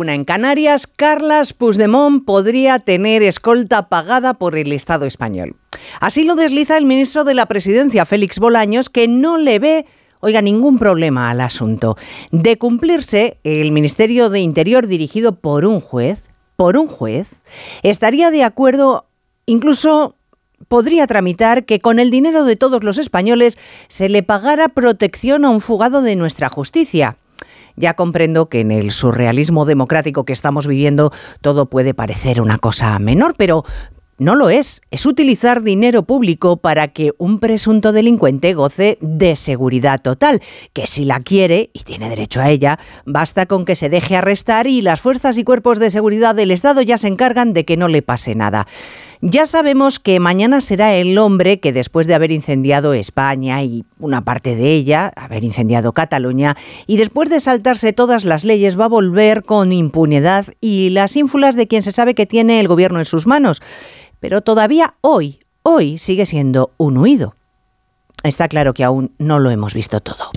Una en Canarias, Carlas Puigdemont podría tener escolta pagada por el Estado español. Así lo desliza el ministro de la Presidencia, Félix Bolaños, que no le ve oiga, ningún problema al asunto. De cumplirse, el Ministerio de Interior, dirigido por un juez, por un juez, estaría de acuerdo, incluso podría tramitar que con el dinero de todos los españoles se le pagara protección a un fugado de nuestra justicia. Ya comprendo que en el surrealismo democrático que estamos viviendo todo puede parecer una cosa menor, pero no lo es. Es utilizar dinero público para que un presunto delincuente goce de seguridad total, que si la quiere, y tiene derecho a ella, basta con que se deje arrestar y las fuerzas y cuerpos de seguridad del Estado ya se encargan de que no le pase nada. Ya sabemos que mañana será el hombre que después de haber incendiado España y una parte de ella, haber incendiado Cataluña, y después de saltarse todas las leyes va a volver con impunidad y las ínfulas de quien se sabe que tiene el gobierno en sus manos. Pero todavía hoy, hoy sigue siendo un huido. Está claro que aún no lo hemos visto todo.